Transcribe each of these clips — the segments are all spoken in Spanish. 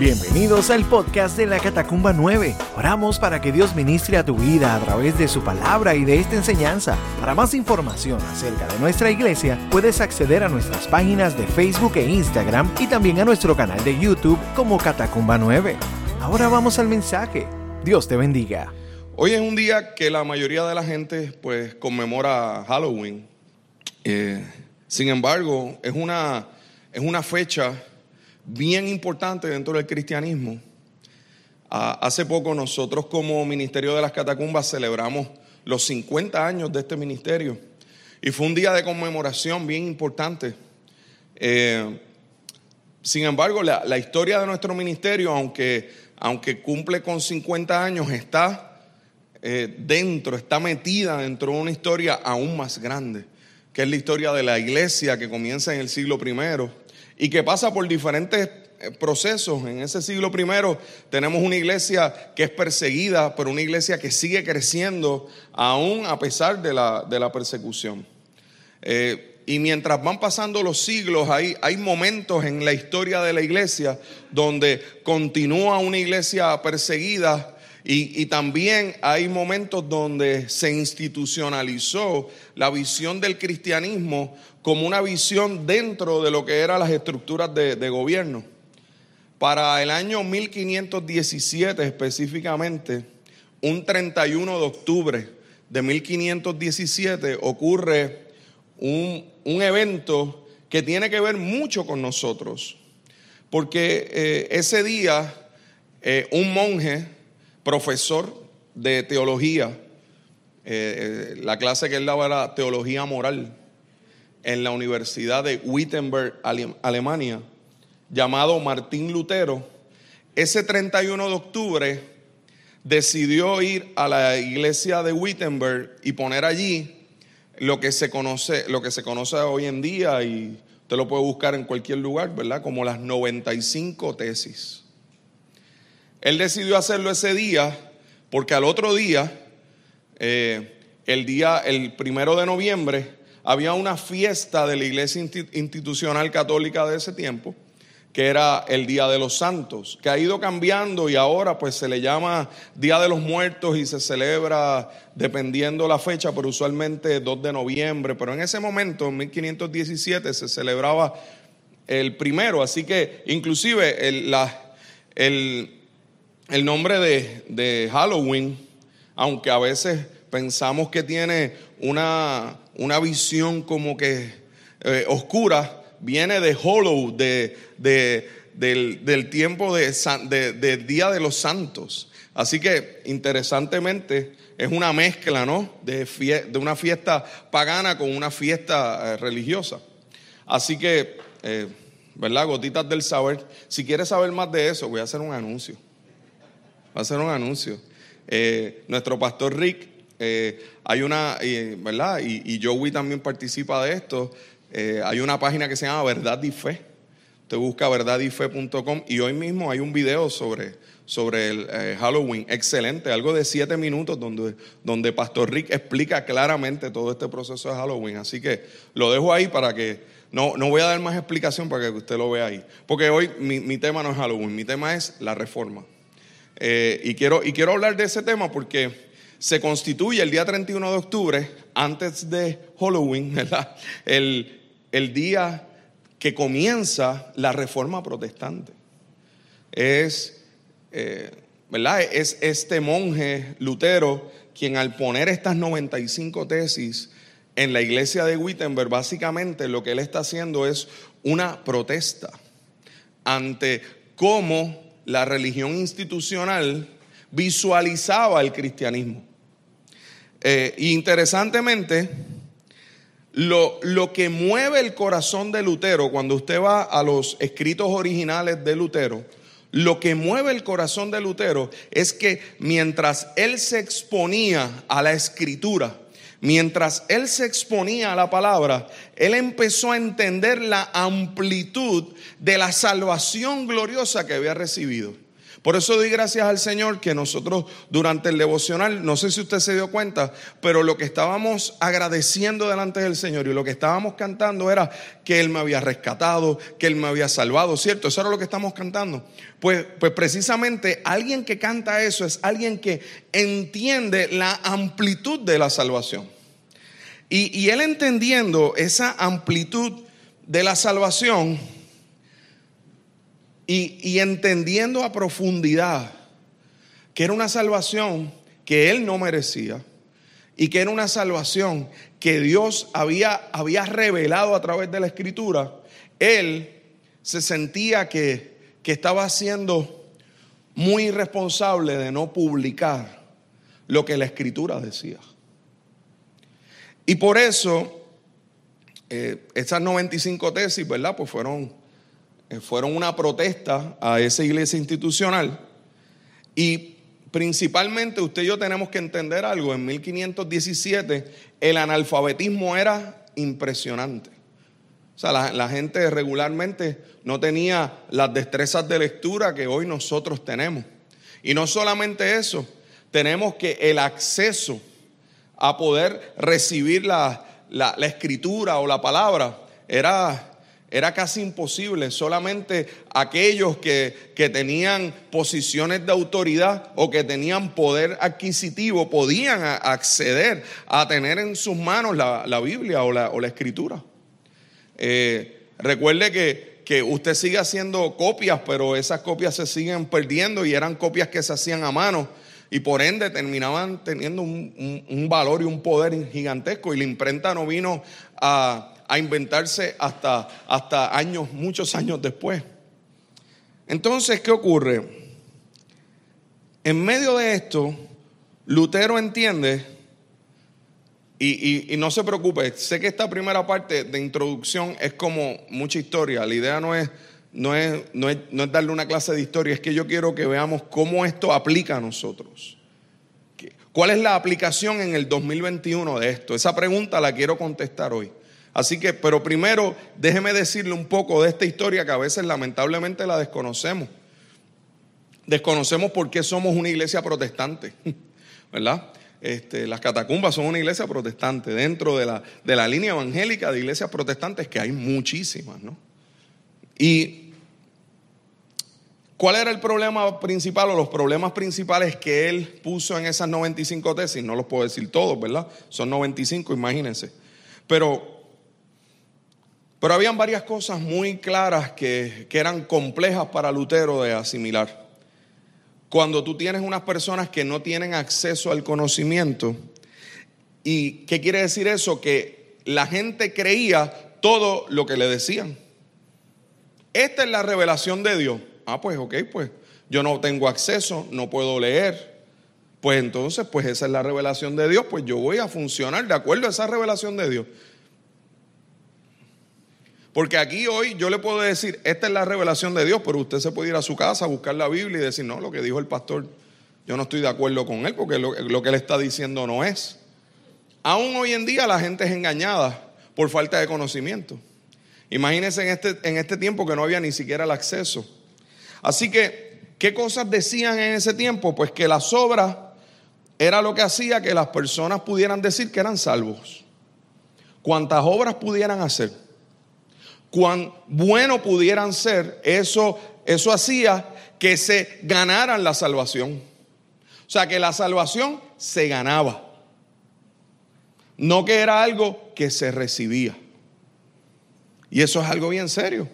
Bienvenidos al podcast de la Catacumba 9. Oramos para que Dios ministre a tu vida a través de su palabra y de esta enseñanza. Para más información acerca de nuestra iglesia, puedes acceder a nuestras páginas de Facebook e Instagram y también a nuestro canal de YouTube como Catacumba 9. Ahora vamos al mensaje. Dios te bendiga. Hoy es un día que la mayoría de la gente pues conmemora Halloween. Eh, sin embargo, es una, es una fecha bien importante dentro del cristianismo. Ah, hace poco nosotros como Ministerio de las Catacumbas celebramos los 50 años de este ministerio y fue un día de conmemoración bien importante. Eh, sin embargo, la, historia de nuestro ministerio, aunque, aunque cumple con 50 años, está eh, dentro, está metida dentro de una historia aún más grande, que es la historia de la iglesia que comienza en el siglo primero y que pasa por diferentes eh, procesos. En ese siglo primero tenemos una iglesia que es perseguida, pero una iglesia que sigue creciendo aún a pesar de la, de la persecución. Eh, y mientras van pasando los siglos, hay, hay momentos en la historia de la iglesia donde continúa una iglesia perseguida y, también hay momentos donde se institucionalizó la visión del cristianismo como una visión dentro de lo que eran las estructuras de, gobierno. Para el año 1517 específicamente, un 31 de octubre de 1517 ocurre un, un evento que tiene que ver mucho con nosotros, porque eh, ese día eh, un monje profesor de teología. Eh, eh, la clase que él daba era teología moral en la Universidad de Wittenberg, Alemania, llamado Martín Lutero. Ese 31 de octubre decidió ir a la iglesia de Wittenberg y poner allí lo que se conoce, lo que se conoce hoy en día y usted lo puede buscar en cualquier lugar, ¿verdad? Como las 95 tesis. Él decidió hacerlo ese día porque al otro día, eh, el día, el primero de noviembre, había una fiesta de la iglesia institucional católica de ese tiempo, que era el Día de los Santos, que ha ido cambiando y ahora pues se le llama Día de los Muertos y se celebra dependiendo la fecha, pero usualmente 2 de noviembre, pero en ese momento, en 1517, se celebraba el primero, así que inclusive el, el, el nombre de, Halloween, aunque a veces pensamos que tiene una, una visión como que eh, oscura, viene de Hollow, de, del, tiempo de, Día de los Santos. Así que interesantemente es una mezcla, ¿no? De, de una fiesta pagana con una fiesta eh, religiosa. Así que, eh, ¿verdad? Gotitas del saber. Si quieres saber más de eso, voy a hacer un anuncio a hacer un anuncio. Eh, nuestro pastor Rick, eh, hay una, ¿verdad? Y, y, Joey también participa de esto. Eh, hay una página que se llama Verdad y Fe. Usted busca verdadyfe.com y hoy mismo hay un video sobre, sobre el Halloween, excelente, algo de siete minutos donde, donde Pastor Rick explica claramente todo este proceso de Halloween. Así que lo dejo ahí para que no, no voy a dar más explicación para que usted lo vea ahí. Porque hoy mi, mi tema no es Halloween, mi tema es la reforma. Eh, y, quiero, y quiero hablar de ese tema porque se constituye el día 31 de octubre, antes de Halloween, El, el día que comienza la reforma protestante. Es, eh, ¿verdad? es este monje Lutero quien al poner estas 95 tesis en la iglesia de Wittenberg, básicamente lo que él está haciendo es una protesta ante cómo la religión institucional visualizaba el cristianismo. Eh, interesantemente, lo, lo, que mueve el corazón de Lutero, cuando usted va a los escritos originales de Lutero, lo que mueve el corazón de Lutero es que mientras él se exponía a la escritura, mientras él se exponía a la palabra, él empezó a entender la amplitud de la salvación gloriosa que había recibido. Por eso doy gracias al Señor que nosotros durante el devocional, no sé si usted se dio cuenta, pero lo que estábamos agradeciendo delante del Señor y lo que estábamos cantando era que Él me había rescatado, que Él me había salvado, ¿cierto? Eso era lo que estamos cantando. Pues, pues precisamente alguien que canta eso es alguien que entiende la amplitud de la salvación. Y, y él entendiendo esa amplitud de la salvación, y, entendiendo a profundidad que era una salvación que él no merecía y que era una salvación que Dios había, había revelado a través de la escritura, él se sentía que, que estaba siendo muy irresponsable de no publicar lo que la escritura decía. Y por eso, eh, esas 95 tesis, ¿verdad? Pues fueron eh, fueron una protesta a esa iglesia institucional y principalmente usted y yo tenemos que entender algo, en 1517 el analfabetismo era impresionante. O sea, la, gente regularmente no tenía las destrezas de lectura que hoy nosotros tenemos. Y no solamente eso, tenemos que el acceso a poder recibir la, la, la escritura o la palabra era era casi imposible. Solamente aquellos que, tenían posiciones de autoridad o que tenían poder adquisitivo podían acceder a tener en sus manos la, Biblia o la, escritura. Eh, recuerde que, que, usted sigue haciendo copias, pero esas copias se siguen perdiendo y eran copias que se hacían a mano y por ende terminaban teniendo un valor y un poder gigantesco y la imprenta no vino a a inventarse hasta, hasta años, muchos años después. Entonces, ¿qué ocurre? En medio de esto, Lutero entiende, y, no se preocupe, sé que esta primera parte de introducción es como mucha historia, la idea no es, no es, no es, no es darle una clase de historia, es que yo quiero que veamos cómo esto aplica a nosotros. ¿Cuál es la aplicación en el 2021 de esto? Esa pregunta la quiero contestar hoy. Así que, pero primero déjeme decirle un poco de esta historia que a veces lamentablemente la desconocemos. Desconocemos por qué somos una iglesia protestante, ¿verdad? Este, las catacumbas son una iglesia protestante dentro de la, de la línea evangélica de iglesias protestantes que hay muchísimas, ¿no? Y ¿Cuál era el problema principal o los problemas principales que él puso en esas 95 tesis? No los puedo decir todos, ¿verdad? Son 95, imagínense. Pero pero habían varias cosas muy claras que, eran complejas para Lutero de asimilar. Cuando tú tienes unas personas que no tienen acceso al conocimiento, ¿y qué quiere decir eso? Que la gente creía todo lo que le decían. Esta es la revelación de Dios. Ah, pues ok, pues yo no tengo acceso, no puedo leer. Pues entonces, pues esa es la revelación de Dios, pues yo voy a funcionar de acuerdo a esa revelación de Dios. Porque aquí hoy yo le puedo decir, esta es la revelación de Dios, pero usted se puede ir a su casa, a buscar la Biblia y decir, no, lo que dijo el pastor, yo no estoy de acuerdo con él, porque lo, que él está diciendo no es. Aún hoy en día la gente es engañada por falta de conocimiento. Imagínense en este, en este tiempo que no había ni siquiera el acceso. Así que, ¿qué cosas decían en ese tiempo? Pues que las obras era lo que hacía que las personas pudieran decir que eran salvos. Cuantas obras pudieran hacer cuán bueno pudieran ser, eso, eso hacía que se ganaran la salvación. O sea, que la salvación se ganaba. No que era algo que se recibía. Y eso es algo bien serio.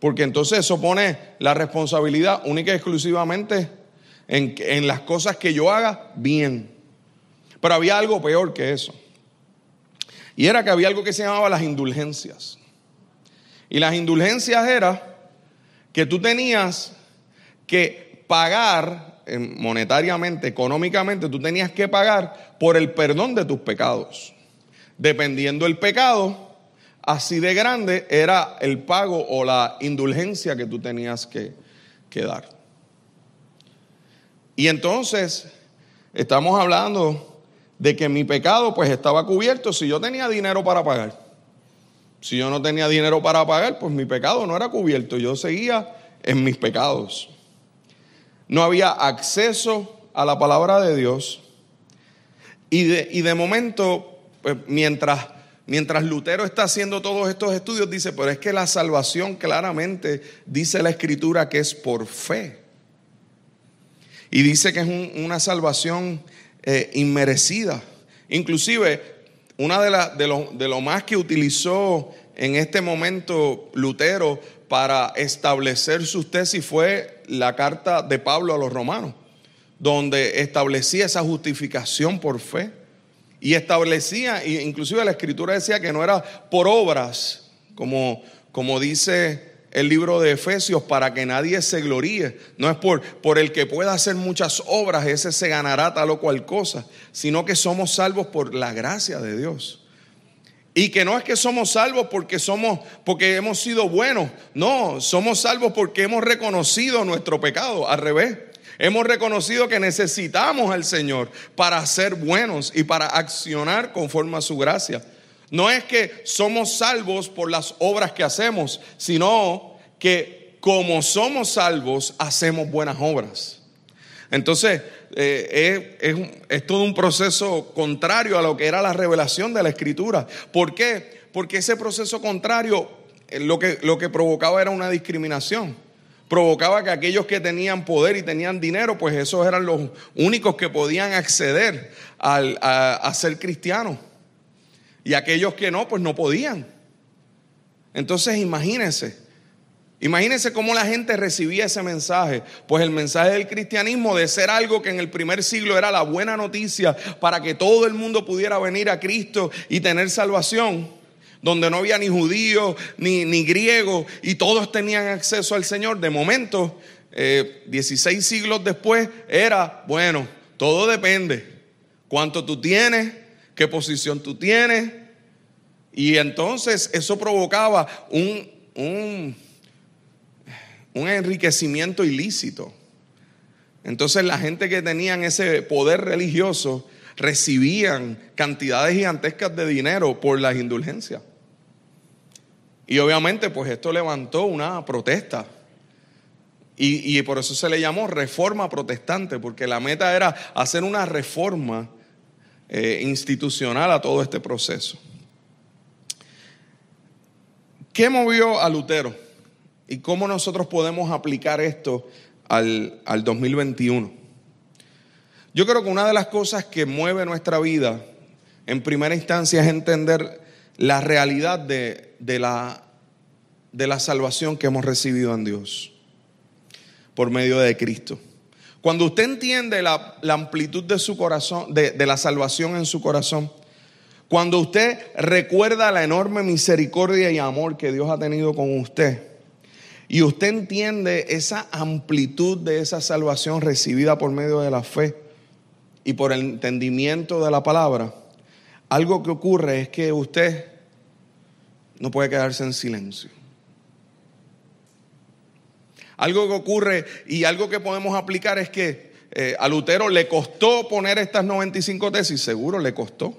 Porque entonces eso pone la responsabilidad única y exclusivamente en, en las cosas que yo haga bien. Pero había algo peor que eso. Y era que había algo que se llamaba las indulgencias. Y las indulgencias era que tú tenías que pagar monetariamente, económicamente, tú tenías que pagar por el perdón de tus pecados. Dependiendo del pecado, así de grande era el pago o la indulgencia que tú tenías que, dar. Y entonces, estamos hablando de que mi pecado pues estaba cubierto si yo tenía dinero para pagar. Si yo no tenía dinero para pagar, pues mi pecado no era cubierto. Yo seguía en mis pecados. no había acceso a la palabra de Dios. Y de, y de momento, pues, mientras, mientras Lutero está haciendo todos estos estudios, dice, pero es que la salvación claramente dice la escritura que es por fe. Y dice que es una salvación eh, inmerecida. Inclusive, una de, lo, de lo más que utilizó en este momento Lutero para establecer sus tesis fue la carta de Pablo a los romanos, donde establecía esa justificación por fe y establecía, inclusive la escritura decía que no era por obras, como, como dice el libro de Efesios, para que nadie se gloríe. No es por, por el que pueda hacer muchas obras, ese se ganará tal o cual cosa, sino que somos salvos por la gracia de Dios. Y que no es que somos salvos porque somos porque hemos sido buenos, no, somos salvos porque hemos reconocido nuestro pecado, al revés. Hemos reconocido que necesitamos al Señor para ser buenos y para accionar conforme a su gracia. No es que somos salvos por las obras que hacemos, sino que como somos salvos hacemos buenas obras. Entonces, eh, es, todo un proceso contrario a lo que era la revelación de la escritura. ¿Por qué? Porque ese proceso contrario eh, lo que, lo que provocaba era una discriminación. Provocaba que aquellos que tenían poder y tenían dinero, pues esos eran los únicos que podían acceder a, a ser cristianos. Y aquellos que no, pues no podían. Entonces, imagínense Imagínense cómo la gente recibía ese mensaje. Pues el mensaje del cristianismo de ser algo que en el primer siglo era la buena noticia para que todo el mundo pudiera venir a Cristo y tener salvación, donde no había ni judíos ni, griegos y todos tenían acceso al Señor. De momento, 16 eh, siglos después, era, bueno, todo depende. Cuánto tú tienes, qué posición tú tienes. Y entonces eso provocaba un, un un enriquecimiento ilícito. Entonces la gente que tenían ese poder religioso recibían cantidades gigantescas de dinero por las indulgencias. Y obviamente pues esto levantó una protesta. Y, por eso se le llamó reforma protestante, porque la meta era hacer una reforma eh, institucional a todo este proceso. ¿Qué movió a Lutero? ¿Y cómo nosotros podemos aplicar esto al, 2021? Yo creo que una de las cosas que mueve nuestra vida, en primera instancia, es entender la realidad de, la, de la salvación que hemos recibido en Dios por medio de Cristo. Cuando usted entiende la, amplitud de su corazón, de, de, la salvación en su corazón, cuando usted recuerda la enorme misericordia y amor que Dios ha tenido con usted, y usted entiende esa amplitud de esa salvación recibida por medio de la fe y por el entendimiento de la palabra, algo que ocurre es que usted no puede quedarse en silencio. Algo que ocurre y algo que podemos aplicar es que eh, a Lutero le costó poner estas 95 tesis, seguro le costó.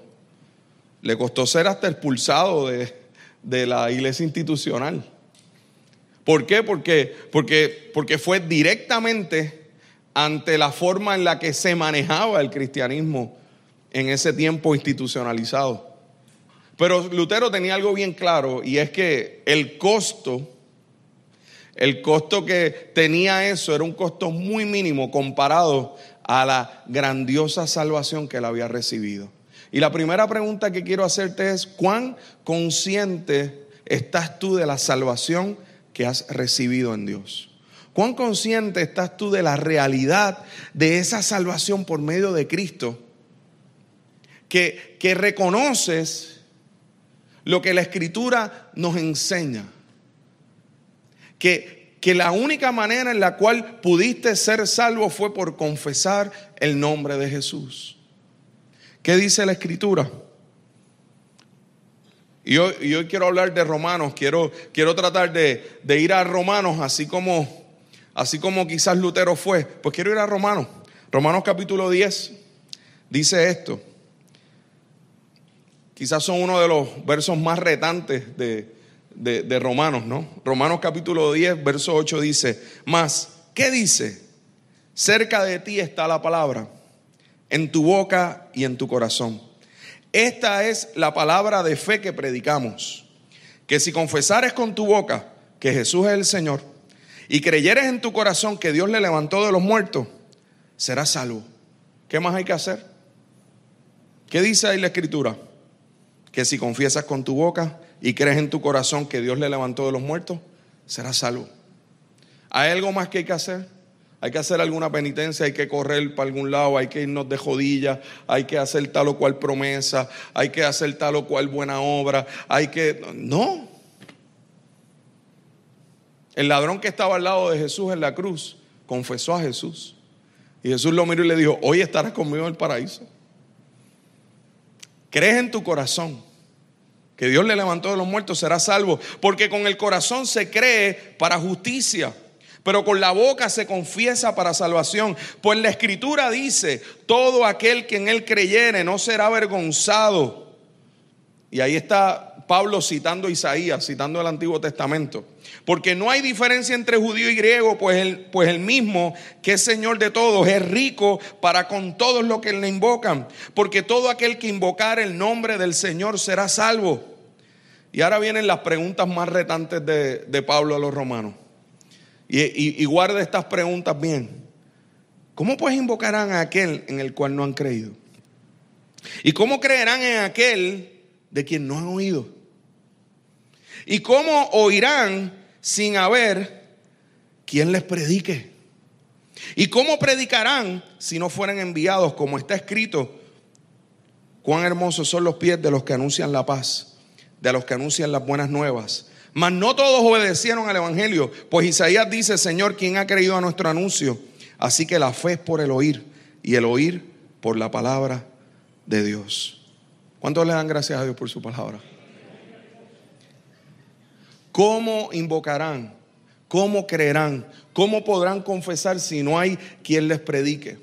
Le costó ser hasta expulsado de, de la iglesia institucional. ¿Por qué? Porque, porque, porque fue directamente ante la forma en la que se manejaba el cristianismo en ese tiempo institucionalizado. Pero Lutero tenía algo bien claro y es que el costo, el costo que tenía eso era un costo muy mínimo comparado a la grandiosa salvación que él había recibido. Y la primera pregunta que quiero hacerte es, ¿cuán consciente estás tú de la salvación que has recibido en Dios. ¿Cuán consciente estás tú de la realidad de esa salvación por medio de Cristo? Que, que reconoces lo que la Escritura nos enseña. Que, que la única manera en la cual pudiste ser salvo fue por confesar el nombre de Jesús. ¿Qué dice la Escritura? Y hoy, quiero hablar de Romanos, quiero, quiero tratar de, ir a Romanos así como, así como quizás Lutero fue. Pues quiero ir a Romanos. Romanos capítulo 10 dice esto. Quizás son uno de los versos más retantes de, de Romanos, ¿no? Romanos capítulo 10, verso 8 dice, más, ¿qué dice? Cerca de ti está la palabra, en tu boca y en tu corazón. Esta es la palabra de fe que predicamos, que si confesares con tu boca que Jesús es el Señor y creyeres en tu corazón que Dios le levantó de los muertos, serás salvo. ¿Qué más hay que hacer? ¿Qué dice ahí la escritura? Que si confiesas con tu boca y crees en tu corazón que Dios le levantó de los muertos, serás salvo. ¿Hay algo más que hay que hacer? Hay que hacer alguna penitencia, hay que correr para algún lado, hay que irnos de jodillas, hay que hacer tal o cual promesa, hay que hacer tal o cual buena obra, hay que... No. El ladrón que estaba al lado de Jesús en la cruz confesó a Jesús. Y Jesús lo miró y le dijo, hoy estarás conmigo en el paraíso. Crees en tu corazón que Dios le levantó de los muertos, serás salvo. Porque con el corazón se cree para justicia pero con la boca se confiesa para salvación. Pues la escritura dice, todo aquel que en él creyere no será avergonzado. Y ahí está Pablo citando Isaías, citando el Antiguo Testamento. Porque no hay diferencia entre judío y griego, pues el, pues el mismo que es Señor de todos es rico para con todos los que le invocan. Porque todo aquel que invocar el nombre del Señor será salvo. Y ahora vienen las preguntas más retantes de, de Pablo a los romanos. Y, guarda estas preguntas bien. ¿Cómo pues invocarán a aquel en el cual no han creído? ¿Y cómo creerán en aquel de quien no han oído? ¿Y cómo oirán sin haber quien les predique? ¿Y cómo predicarán si no fueran enviados como está escrito? Cuán hermosos son los pies de los que anuncian la paz, de los que anuncian las buenas nuevas. Mas no todos obedecieron al Evangelio, pues Isaías dice, Señor, ¿quién ha creído a nuestro anuncio? Así que la fe es por el oír y el oír por la palabra de Dios. ¿Cuántos le dan gracias a Dios por su palabra? ¿Cómo invocarán? ¿Cómo creerán? ¿Cómo podrán confesar si no hay quien les predique?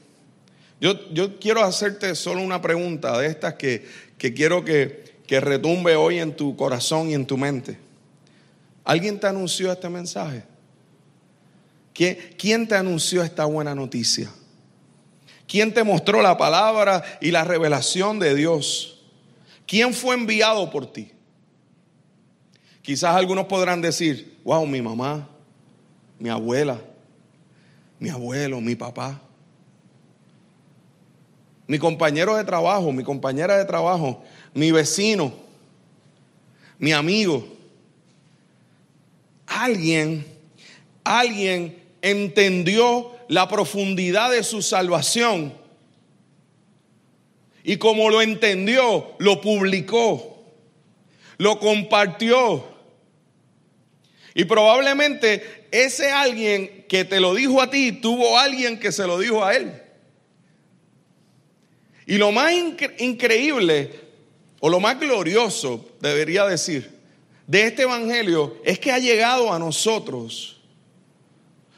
Yo, yo quiero hacerte solo una pregunta de estas que, que quiero que, que retumbe hoy en tu corazón y en tu mente. ¿Alguien te anunció este mensaje? ¿Quién te anunció esta buena noticia? ¿Quién te mostró la palabra y la revelación de Dios? ¿Quién fue enviado por ti? Quizás algunos podrán decir, wow, mi mamá, mi abuela, mi abuelo, mi papá, mi compañero de trabajo, mi compañera de trabajo, mi vecino, mi amigo alguien, alguien entendió la profundidad de su salvación y como lo entendió, lo publicó, lo compartió. Y probablemente ese alguien que te lo dijo a ti, tuvo alguien que se lo dijo a él. Y lo más increíble, o lo más glorioso, debería decir, de este Evangelio es que ha llegado a nosotros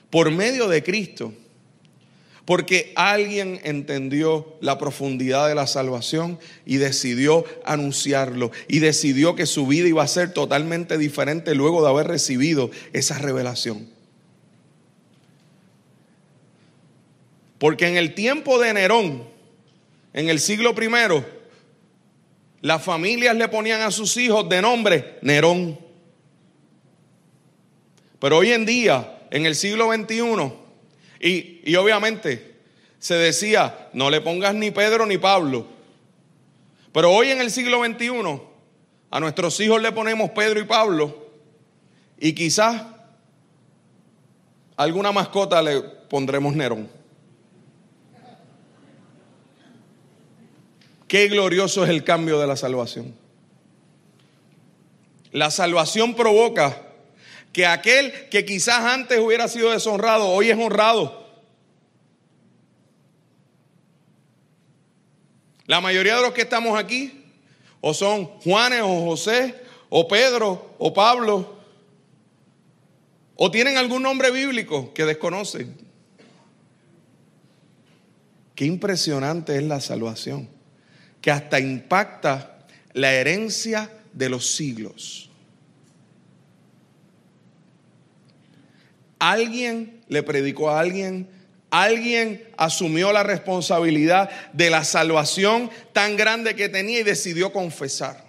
por medio de Cristo. Porque alguien entendió la profundidad de la salvación y decidió anunciarlo. Y decidió que su vida iba a ser totalmente diferente luego de haber recibido esa revelación. Porque en el tiempo de Nerón, en el siglo primero, las familias le ponían a sus hijos de nombre Nerón. Pero hoy en día, en el siglo XXI, y, obviamente se decía, no le pongas ni Pedro ni Pablo. Pero hoy en el siglo XXI, a nuestros hijos le ponemos Pedro y Pablo, y quizás alguna mascota le pondremos Nerón. Qué glorioso es el cambio de la salvación. La salvación provoca que aquel que quizás antes hubiera sido deshonrado, hoy es honrado. La mayoría de los que estamos aquí, o son Juanes, o José, o Pedro, o Pablo, o tienen algún nombre bíblico que desconocen. Qué impresionante es la salvación que hasta impacta la herencia de los siglos. Alguien le predicó a alguien Alguien asumió la responsabilidad de la salvación tan grande que tenía y decidió confesar.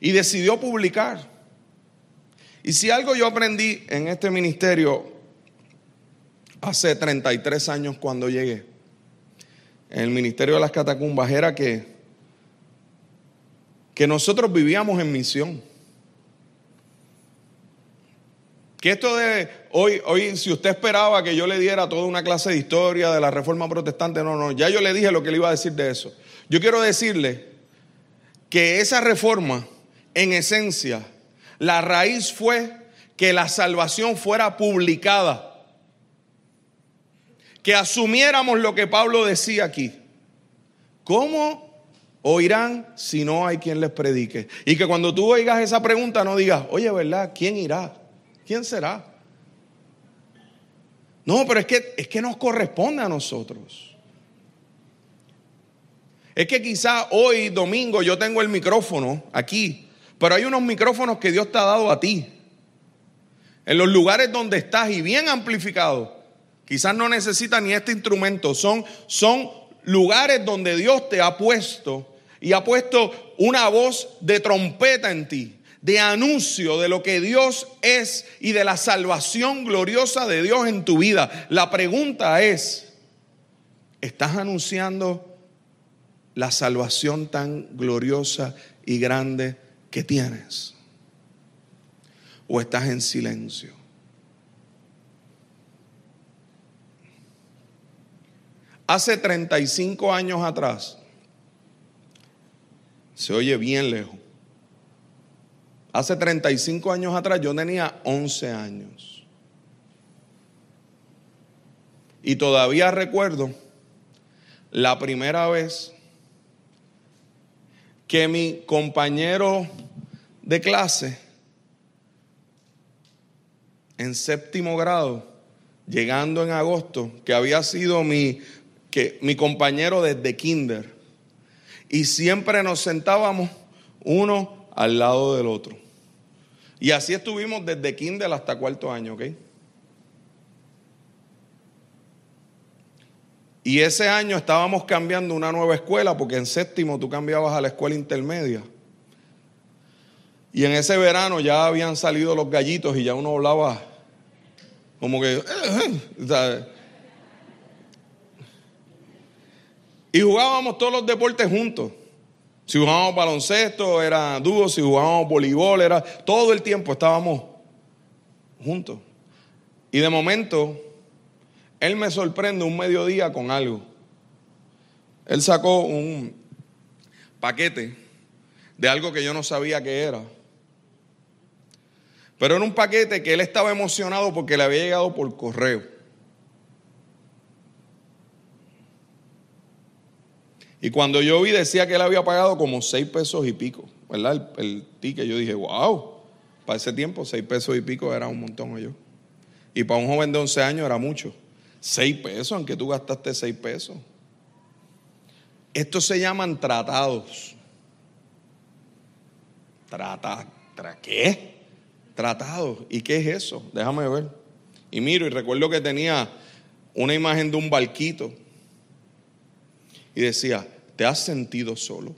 Y decidió publicar. Y si algo yo aprendí en este ministerio hace 33 años cuando llegué, en el ministerio de las catacumbas, era que, que nosotros vivíamos en misión. Que esto de hoy, hoy, si usted esperaba que yo le diera toda una clase de historia de la reforma protestante, no, no, ya yo le dije lo que le iba a decir de eso. Yo quiero decirle que esa reforma, en esencia, la raíz fue que la salvación fuera publicada. Que asumiéramos lo que Pablo decía aquí. ¿Cómo oirán si no hay quien les predique? Y que cuando tú oigas esa pregunta no digas, oye, ¿verdad? ¿Quién irá? ¿Quién será? No, pero es que, es que nos corresponde a nosotros. Es que quizá hoy, domingo, yo tengo el micrófono aquí, pero hay unos micrófonos que Dios te ha dado a ti. En los lugares donde estás y bien amplificado. Quizás no necesitas ni este instrumento. Son, son lugares donde Dios te ha puesto y ha puesto una voz de trompeta en ti de anuncio de lo que Dios es y de la salvación gloriosa de Dios en tu vida. La pregunta es, ¿estás anunciando la salvación tan gloriosa y grande que tienes? ¿O estás en silencio? Hace 35 años atrás, se oye bien lejos, Hace 35 años atrás yo tenía 11 años. Y todavía recuerdo la primera vez que mi compañero de clase en séptimo grado, llegando en agosto, que había sido mi, que, mi compañero desde kinder, y siempre nos sentábamos uno al lado del otro. Y así estuvimos desde kinder hasta cuarto año, ¿ok? Y ese año estábamos cambiando una nueva escuela, porque en séptimo tú cambiabas a la escuela intermedia. Y en ese verano ya habían salido los gallitos y ya uno hablaba como que... y jugábamos todos los deportes juntos. Si jugábamos baloncesto, era dúo, si jugábamos voleibol, era todo el tiempo estábamos juntos. Y de momento, él me sorprende un mediodía con algo. Él sacó un paquete de algo que yo no sabía que era. Pero era un paquete que él estaba emocionado porque le había llegado por correo. Y cuando yo vi, decía que él había pagado como seis pesos y pico, ¿verdad? El, ticket. Yo dije, wow, para ese tiempo, seis pesos y pico era un montón yo. Y para un joven de 11 años era mucho. Seis pesos, aunque tú gastaste seis pesos. Estos se llaman tratados. Trata, ¿Qué? Tratados. ¿Y qué es eso? Déjame ver. Y miro y recuerdo que tenía una imagen de un barquito y decía, ¿te has sentido solo?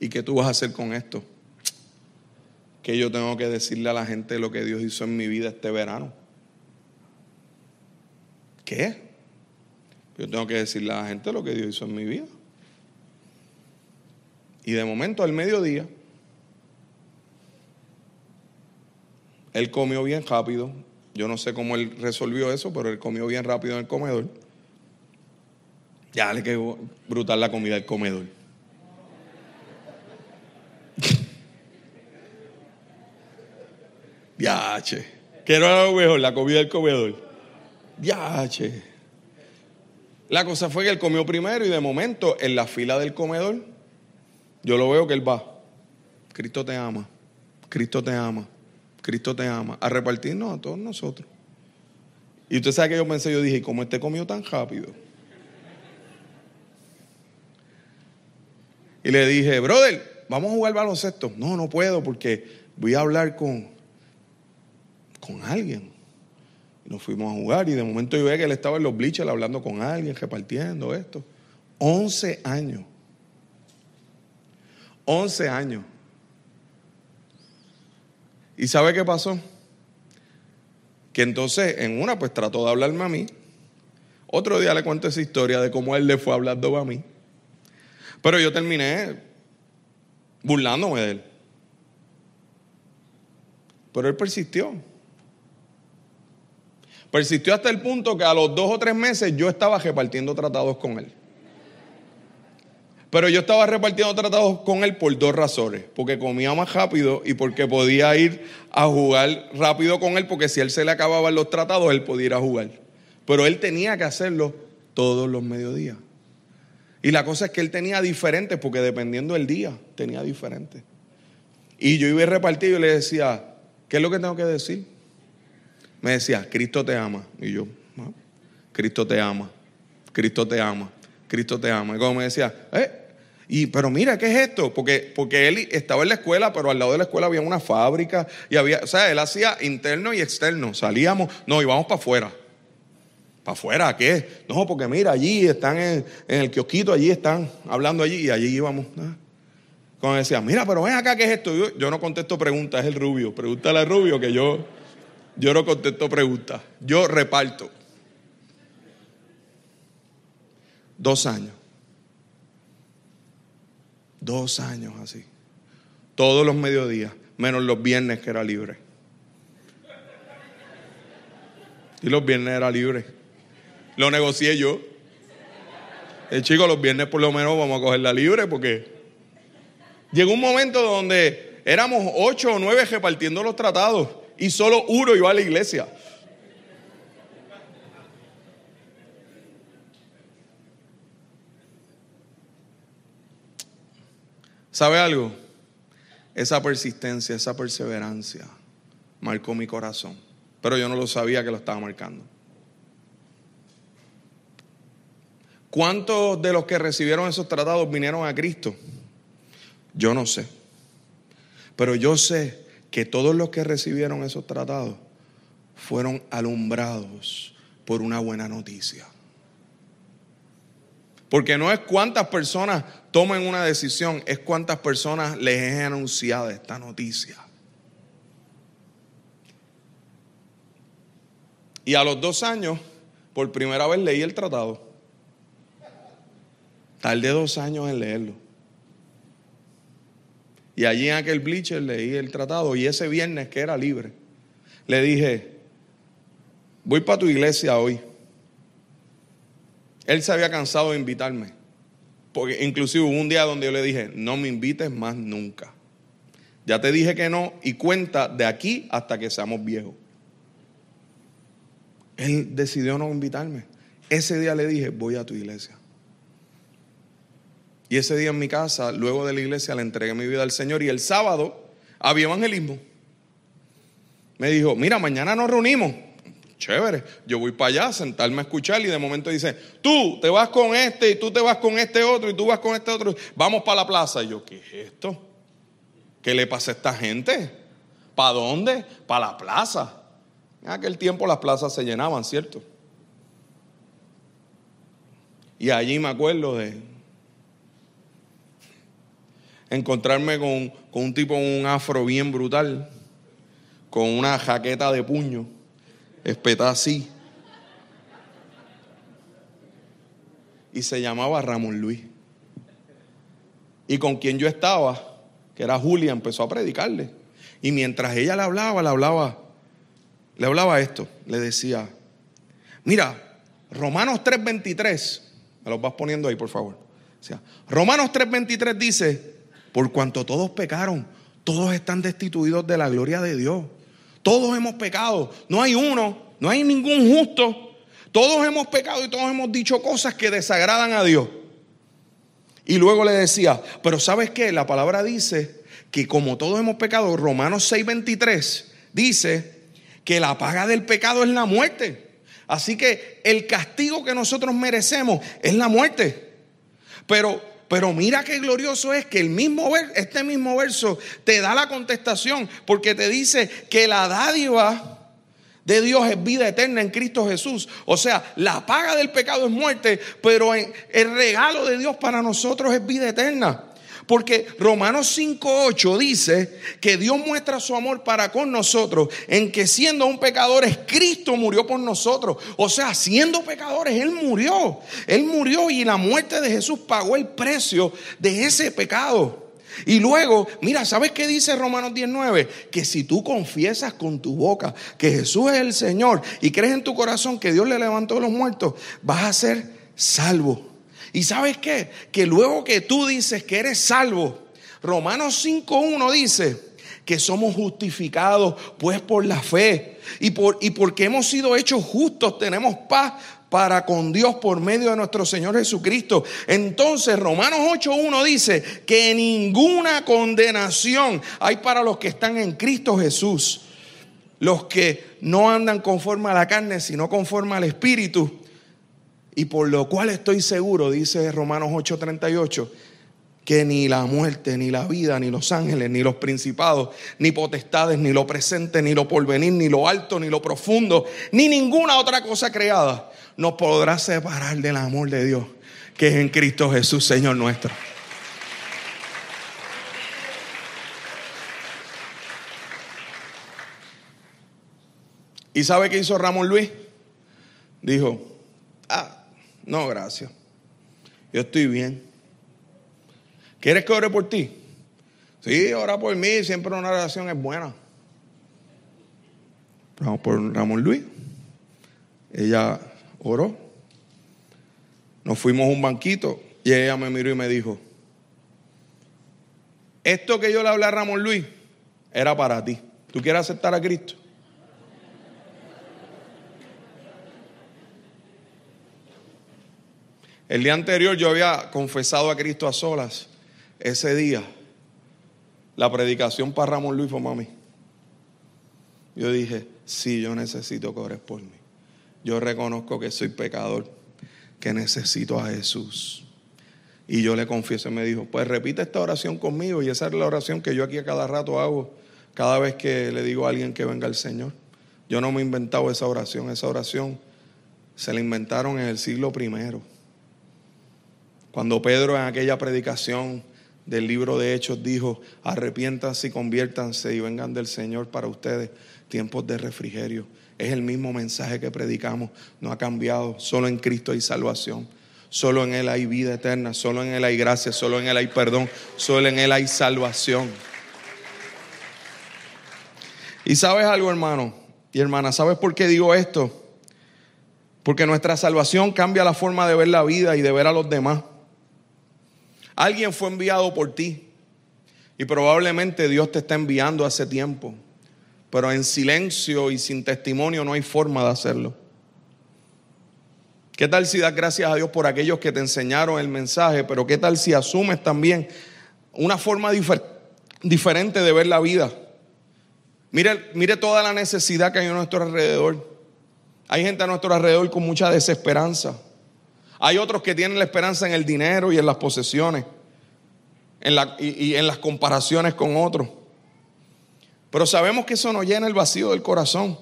¿Y qué tú vas a hacer con esto? Que yo tengo que decirle a la gente lo que Dios hizo en mi vida este verano. ¿Qué? Yo tengo que decirle a la gente lo que Dios hizo en mi vida. Y de momento al mediodía, él comió bien rápido, yo no sé cómo él resolvió eso, pero él comió bien rápido en el comedor. Ya le quedó brutal la comida del comedor. che. ¿Qué era mejor? La comida del comedor. che. La cosa fue que él comió primero y de momento en la fila del comedor yo lo veo que él va. Cristo te ama. Cristo te ama. Cristo te ama, a repartirnos a todos nosotros. Y usted sabe que yo pensé, yo dije, ¿cómo este comió tan rápido? Y le dije, brother, vamos a jugar baloncesto. No, no puedo porque voy a hablar con, con alguien. Y nos fuimos a jugar y de momento yo veía que él estaba en los bleachers hablando con alguien, repartiendo esto. 11 años. 11 años. ¿Y sabe qué pasó? Que entonces en una pues trató de hablarme a mí. Otro día le cuento esa historia de cómo él le fue hablando a mí. Pero yo terminé burlándome de él. Pero él persistió. Persistió hasta el punto que a los dos o tres meses yo estaba repartiendo tratados con él. Pero yo estaba repartiendo tratados con él por dos razones. Porque comía más rápido y porque podía ir a jugar rápido con él. Porque si él se le acababan los tratados, él podía ir a jugar. Pero él tenía que hacerlo todos los mediodías. Y la cosa es que él tenía diferentes, porque dependiendo del día, tenía diferentes. Y yo iba a repartir y le decía, ¿qué es lo que tengo que decir? Me decía, Cristo te ama. Y yo, ah, Cristo te ama, Cristo te ama, Cristo te ama. Y como me decía, eh, y, pero mira, ¿qué es esto? Porque, porque él estaba en la escuela, pero al lado de la escuela había una fábrica y había, o sea, él hacía interno y externo. Salíamos, no, íbamos para afuera. ¿Para afuera qué? No, porque mira, allí están en, el kiosquito, allí están hablando allí y allí íbamos. Cuando decía, mira, pero ven acá, ¿qué es esto? Yo, yo no contesto preguntas, es el rubio. Pregúntale al rubio que yo, yo no contesto preguntas. Yo reparto. Dos años. Dos años así. Todos los mediodías, menos los viernes que era libre. Y los viernes era libre. Lo negocié yo. El chico, los viernes por lo menos vamos a cogerla libre porque llegó un momento donde éramos ocho o nueve repartiendo los tratados y solo uno iba a la iglesia. ¿Sabe algo? Esa persistencia, esa perseverancia marcó mi corazón. Pero yo no lo sabía que lo estaba marcando. ¿Cuántos de los que recibieron esos tratados vinieron a Cristo? Yo no sé. Pero yo sé que todos los que recibieron esos tratados fueron alumbrados por una buena noticia. Porque no es cuántas personas tomen una decisión, es cuántas personas les he anunciado esta noticia. Y a los dos años, por primera vez leí el tratado. Tardé dos años en leerlo. Y allí en aquel bleacher leí el tratado y ese viernes que era libre, le dije, voy para tu iglesia hoy. Él se había cansado de invitarme. Porque inclusive hubo un día donde yo le dije, no me invites más nunca. Ya te dije que no y cuenta de aquí hasta que seamos viejos. Él decidió no invitarme. Ese día le dije, voy a tu iglesia. Y ese día en mi casa, luego de la iglesia, le entregué mi vida al Señor y el sábado había evangelismo. Me dijo, mira, mañana nos reunimos chévere. Yo voy para allá, sentarme a escuchar y de momento dice, tú te vas con este y tú te vas con este otro y tú vas con este otro. Vamos para la plaza. Y yo, ¿qué es esto? ¿Qué le pasa a esta gente? ¿Para dónde? Para la plaza. En aquel tiempo las plazas se llenaban, ¿cierto? Y allí me acuerdo de encontrarme con, un tipo un afro bien brutal, con una jaqueta de puño espetada así. Y se llamaba Ramón Luis. Y con quien yo estaba, que era Julia, empezó a predicarle. Y mientras ella le hablaba, le hablaba, le hablaba esto, le decía, mira, Romanos 3:23, me lo vas poniendo ahí, por favor. O sea, Romanos 3:23 dice, por cuanto todos pecaron, todos están destituidos de la gloria de Dios. Todos hemos pecado. No hay uno, no hay ningún justo. Todos hemos pecado y todos hemos dicho cosas que desagradan a Dios. Y luego le decía, pero ¿sabes qué? La palabra dice que como todos hemos pecado, Romanos 6:23 dice que la paga del pecado es la muerte. Así que el castigo que nosotros merecemos es la muerte. Pero Pero mira qué glorioso es que el mismo este mismo verso te da la contestación, porque te dice que la dádiva de Dios es vida eterna en Cristo Jesús. O sea, la paga del pecado es muerte, pero el regalo de Dios para nosotros es vida eterna. Porque Romanos 5.8 dice que Dios muestra su amor para con nosotros en que siendo un pecadores, Cristo murió por nosotros. O sea, siendo pecadores, Él murió. Él murió y la muerte de Jesús pagó el precio de ese pecado. Y luego, mira, ¿sabes qué dice Romanos 19? Que si tú confiesas con tu boca que Jesús es el Señor y crees en tu corazón que Dios le levantó los muertos, vas a ser salvo. Y sabes qué? Que luego que tú dices que eres salvo, Romanos 5.1 dice que somos justificados pues por la fe y, por, y porque hemos sido hechos justos tenemos paz para con Dios por medio de nuestro Señor Jesucristo. Entonces Romanos 8.1 dice que ninguna condenación hay para los que están en Cristo Jesús. Los que no andan conforme a la carne, sino conforme al Espíritu. Y por lo cual estoy seguro, dice Romanos 8:38, que ni la muerte, ni la vida, ni los ángeles, ni los principados, ni potestades, ni lo presente, ni lo porvenir, ni lo alto, ni lo profundo, ni ninguna otra cosa creada nos podrá separar del amor de Dios que es en Cristo Jesús, Señor nuestro. ¿Y sabe qué hizo Ramón Luis? Dijo, ah, no, gracias. Yo estoy bien. ¿Quieres que ore por ti? Sí, ora por mí. Siempre una oración es buena. Vamos por Ramón Luis. Ella oró. Nos fuimos a un banquito y ella me miró y me dijo, esto que yo le hablé a Ramón Luis era para ti. ¿Tú quieres aceptar a Cristo? El día anterior yo había confesado a Cristo a solas. Ese día, la predicación para Ramón Luis fue mami. Yo dije, sí, yo necesito que ores por mí. Yo reconozco que soy pecador, que necesito a Jesús. Y yo le confieso y me dijo, pues repite esta oración conmigo. Y esa es la oración que yo aquí a cada rato hago, cada vez que le digo a alguien que venga al Señor. Yo no me he inventado esa oración, esa oración se la inventaron en el siglo primero. Cuando Pedro en aquella predicación del libro de Hechos dijo, arrepiéntanse y conviértanse y vengan del Señor para ustedes tiempos de refrigerio. Es el mismo mensaje que predicamos, no ha cambiado, solo en Cristo hay salvación. Solo en Él hay vida eterna, solo en Él hay gracia, solo en Él hay perdón, solo en Él hay salvación. Y sabes algo, hermano y hermana, ¿sabes por qué digo esto? Porque nuestra salvación cambia la forma de ver la vida y de ver a los demás. Alguien fue enviado por ti y probablemente Dios te está enviando hace tiempo, pero en silencio y sin testimonio no hay forma de hacerlo. ¿Qué tal si das gracias a Dios por aquellos que te enseñaron el mensaje, pero qué tal si asumes también una forma diferente de ver la vida? Mire, mire toda la necesidad que hay a nuestro alrededor. Hay gente a nuestro alrededor con mucha desesperanza. Hay otros que tienen la esperanza en el dinero y en las posesiones y, en las comparaciones con otros. Pero sabemos que eso nos llena el vacío del corazón.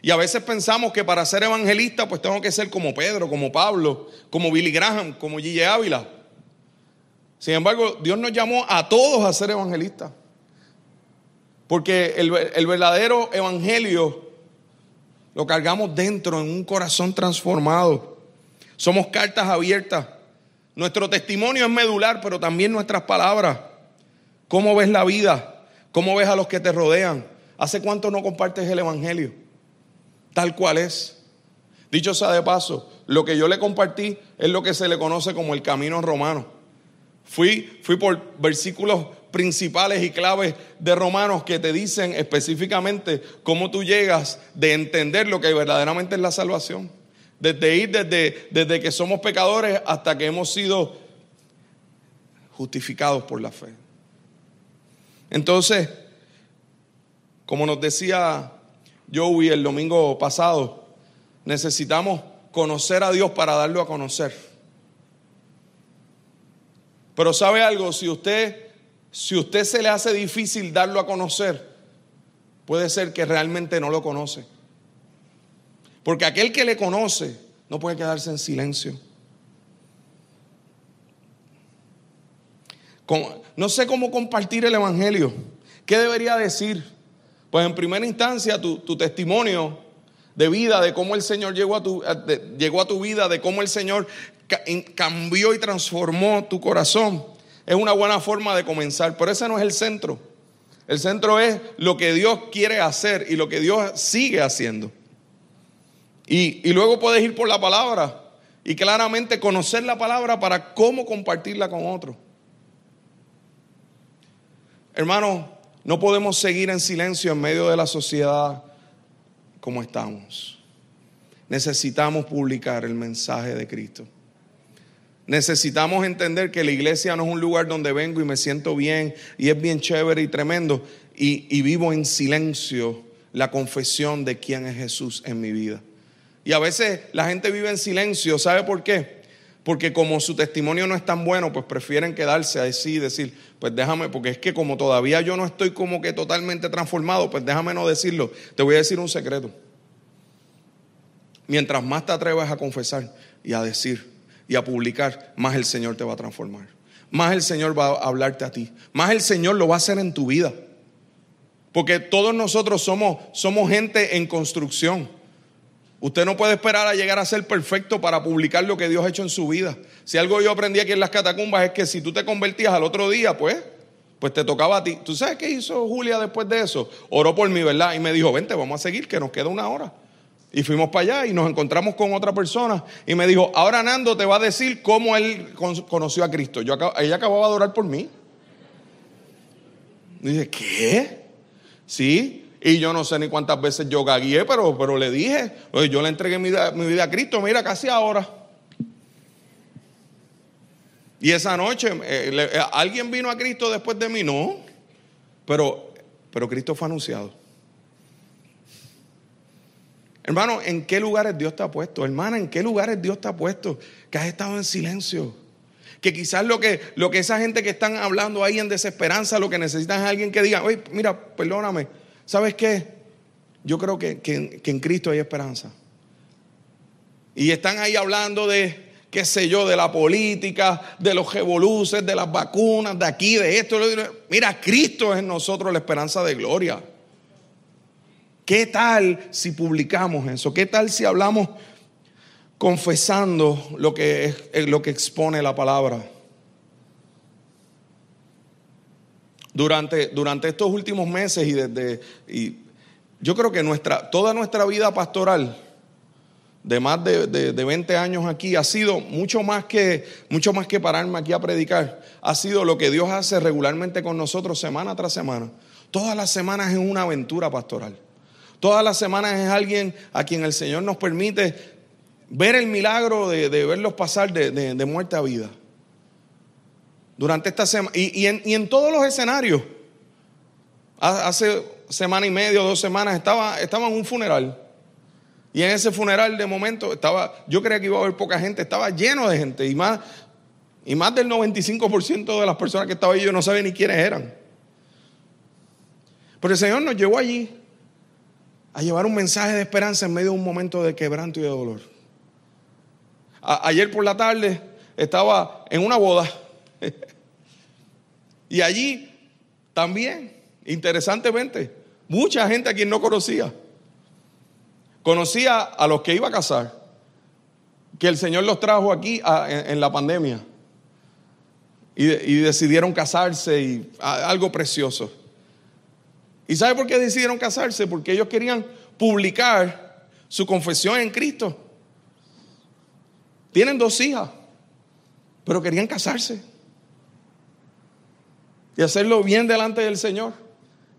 Y a veces pensamos que para ser evangelista pues tengo que ser como Pedro, como Pablo, como Billy Graham, como Gille Ávila. Sin embargo, Dios nos llamó a todos a ser evangelistas. Porque el, el verdadero evangelio lo cargamos dentro en un corazón transformado. Somos cartas abiertas. Nuestro testimonio es medular, pero también nuestras palabras. ¿Cómo ves la vida? ¿Cómo ves a los que te rodean? ¿Hace cuánto no compartes el Evangelio? Tal cual es. Dicho sea de paso, lo que yo le compartí es lo que se le conoce como el camino romano. Fui, fui por versículos principales y claves de Romanos que te dicen específicamente cómo tú llegas de entender lo que verdaderamente es la salvación. Desde ir desde, desde que somos pecadores hasta que hemos sido justificados por la fe. Entonces, como nos decía Joey el domingo pasado, necesitamos conocer a Dios para darlo a conocer. Pero sabe algo, si usted, si usted se le hace difícil darlo a conocer, puede ser que realmente no lo conoce. Porque aquel que le conoce no puede quedarse en silencio. No sé cómo compartir el Evangelio. ¿Qué debería decir? Pues en primera instancia tu, testimonio de vida, de cómo el Señor llegó a, tu, llegó a tu vida, de cómo el Señor cambió y transformó tu corazón, es una buena forma de comenzar. Pero ese no es el centro. El centro es lo que Dios quiere hacer y lo que Dios sigue haciendo. Y, luego puedes ir por la palabra y claramente conocer la palabra para cómo compartirla con otros. Hermano, no podemos seguir en silencio en medio de la sociedad como estamos. Necesitamos publicar el mensaje de Cristo. Necesitamos entender que la iglesia no es un lugar donde vengo y me siento bien y es bien chévere y tremendo y, y vivo en silencio la confesión de quién es Jesús en mi vida. Y a veces la gente vive en silencio, ¿sabe por qué? porque como su testimonio no es tan bueno, pues prefieren quedarse así y decir, pues déjame, porque es que como todavía yo no estoy como que totalmente transformado, pues déjame no decirlo. Te voy a decir un secreto. Mientras más te atrevas a confesar y a decir y a publicar, más el Señor te va a transformar. Más el Señor va a hablarte a ti. Más el Señor lo va a hacer en tu vida. Porque todos nosotros somos, somos gente en construcción. Usted no puede esperar a llegar a ser perfecto para publicar lo que Dios ha hecho en su vida. Si algo yo aprendí aquí en las catacumbas es que si tú te convertías al otro día, pues, pues te tocaba a ti. ¿Tú sabes qué hizo Julia después de eso? Oró por mí, ¿verdad? Y me dijo, vente, vamos a seguir, que nos queda una hora. Y fuimos para allá y nos encontramos con otra persona. Y me dijo, ahora Nando te va a decir cómo él conoció a Cristo. Yo, ella acababa de orar por mí. Y dije, ¿qué? Sí, y yo no sé ni cuántas veces yo gagué, pero, pero le dije, yo le entregué mi vida, a Cristo, mira, casi ahora. Y esa noche, eh, eh, ¿alguien vino a Cristo después de mí? No, pero, pero Cristo fue anunciado. Hermano, ¿en qué lugares Dios te ha puesto? Hermana, ¿en qué lugares Dios te ha puesto? Que has estado en silencio. Que quizás lo que, lo que esa gente que están hablando ahí en desesperanza, lo que necesitan es alguien que diga, oye, mira, perdóname, ¿Sabes qué? Yo creo que, en Cristo hay esperanza. Y están ahí hablando de, qué sé yo, de la política, de los revoluces, de las vacunas, de aquí, de esto. Mira, Cristo es en nosotros la esperanza de gloria. ¿Qué tal si publicamos eso? ¿Qué tal si hablamos confesando lo que, lo que expone la palabra? Durante, durante estos últimos meses y desde. Y yo creo que nuestra, toda nuestra vida pastoral, de más de, de, 20 años aquí, ha sido mucho más, que, mucho más que pararme aquí a predicar. Ha sido lo que Dios hace regularmente con nosotros semana tras semana. Todas las semanas es una aventura pastoral. Todas las semanas es alguien a quien el Señor nos permite ver el milagro de, de verlos pasar de, de muerte a vida durante esta semana y, en, todos los escenarios. Hace semana y media o dos semanas estaba, estaba en un funeral. Y en ese funeral de momento estaba, yo creía que iba a haber poca gente, estaba lleno de gente y más, y más del 95% de las personas que estaban allí yo no sabía ni quiénes eran. Pero el Señor nos llevó allí a llevar un mensaje de esperanza en medio de un momento de quebranto y de dolor. ayer por la tarde estaba en una boda y allí también, interesantemente, mucha gente a quien no conocía. Conocía a los que iba a casar, que el Señor los trajo aquí en, la pandemia. Y, decidieron casarse y algo precioso. ¿Y sabe por qué decidieron casarse? Porque ellos querían publicar su confesión en Cristo. Tienen dos hijas, pero querían casarse y hacerlo bien delante del Señor.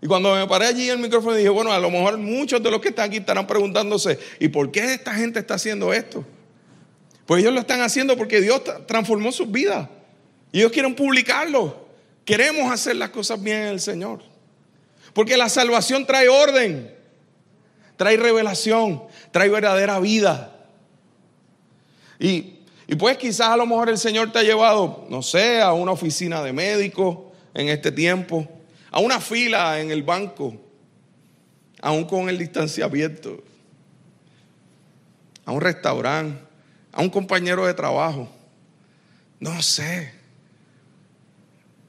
Y cuando me paré allí en el micrófono dije, bueno, a lo mejor muchos de los que están aquí estarán preguntándose, ¿y por qué esta gente está haciendo esto? Pues ellos lo están haciendo porque Dios transformó sus vidas. Y ellos quieren publicarlo. Queremos hacer las cosas bien en el Señor. Porque la salvación trae orden, trae revelación, trae verdadera vida. Y, Y pues quizás a lo mejor el Señor te ha llevado, no sé, a una oficina de médico en este tiempo, a una fila en el banco, aún con el distanciamiento, a un restaurante, a un compañero de trabajo. No sé.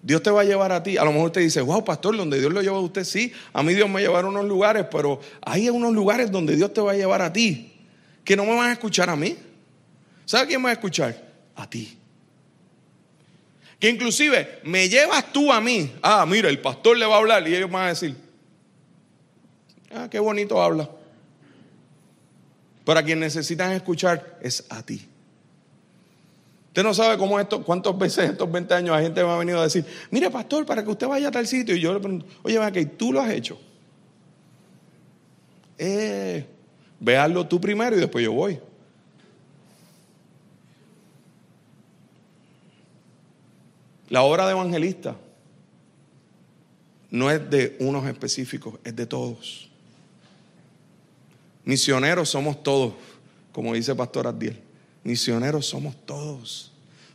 Dios te va a llevar a ti. A lo mejor te dice, wow, pastor, donde Dios lo lleva a usted, sí. A mí Dios me lleva a unos lugares, pero hay unos lugares donde Dios te va a llevar a ti, que no me van a escuchar a mí. ¿Sabe quién me va a escuchar? A ti. Que inclusive me llevas tú a mí. Ah, mira, el pastor le va a hablar y ellos van a decir, ah, qué bonito habla. Pero a quien necesitan escuchar es a ti. Usted no sabe cómo esto, cuántas veces estos 20 años la gente me ha venido a decir, mire pastor, para que usted vaya a tal sitio. Y yo le pregunto, oye, va que tú lo has hecho. Eh, véalo tú primero y después yo voy. La obra de evangelista no es de unos específicos, es de todos. Misioneros somos todos, como dice Pastor Adiel. Misioneros somos todos.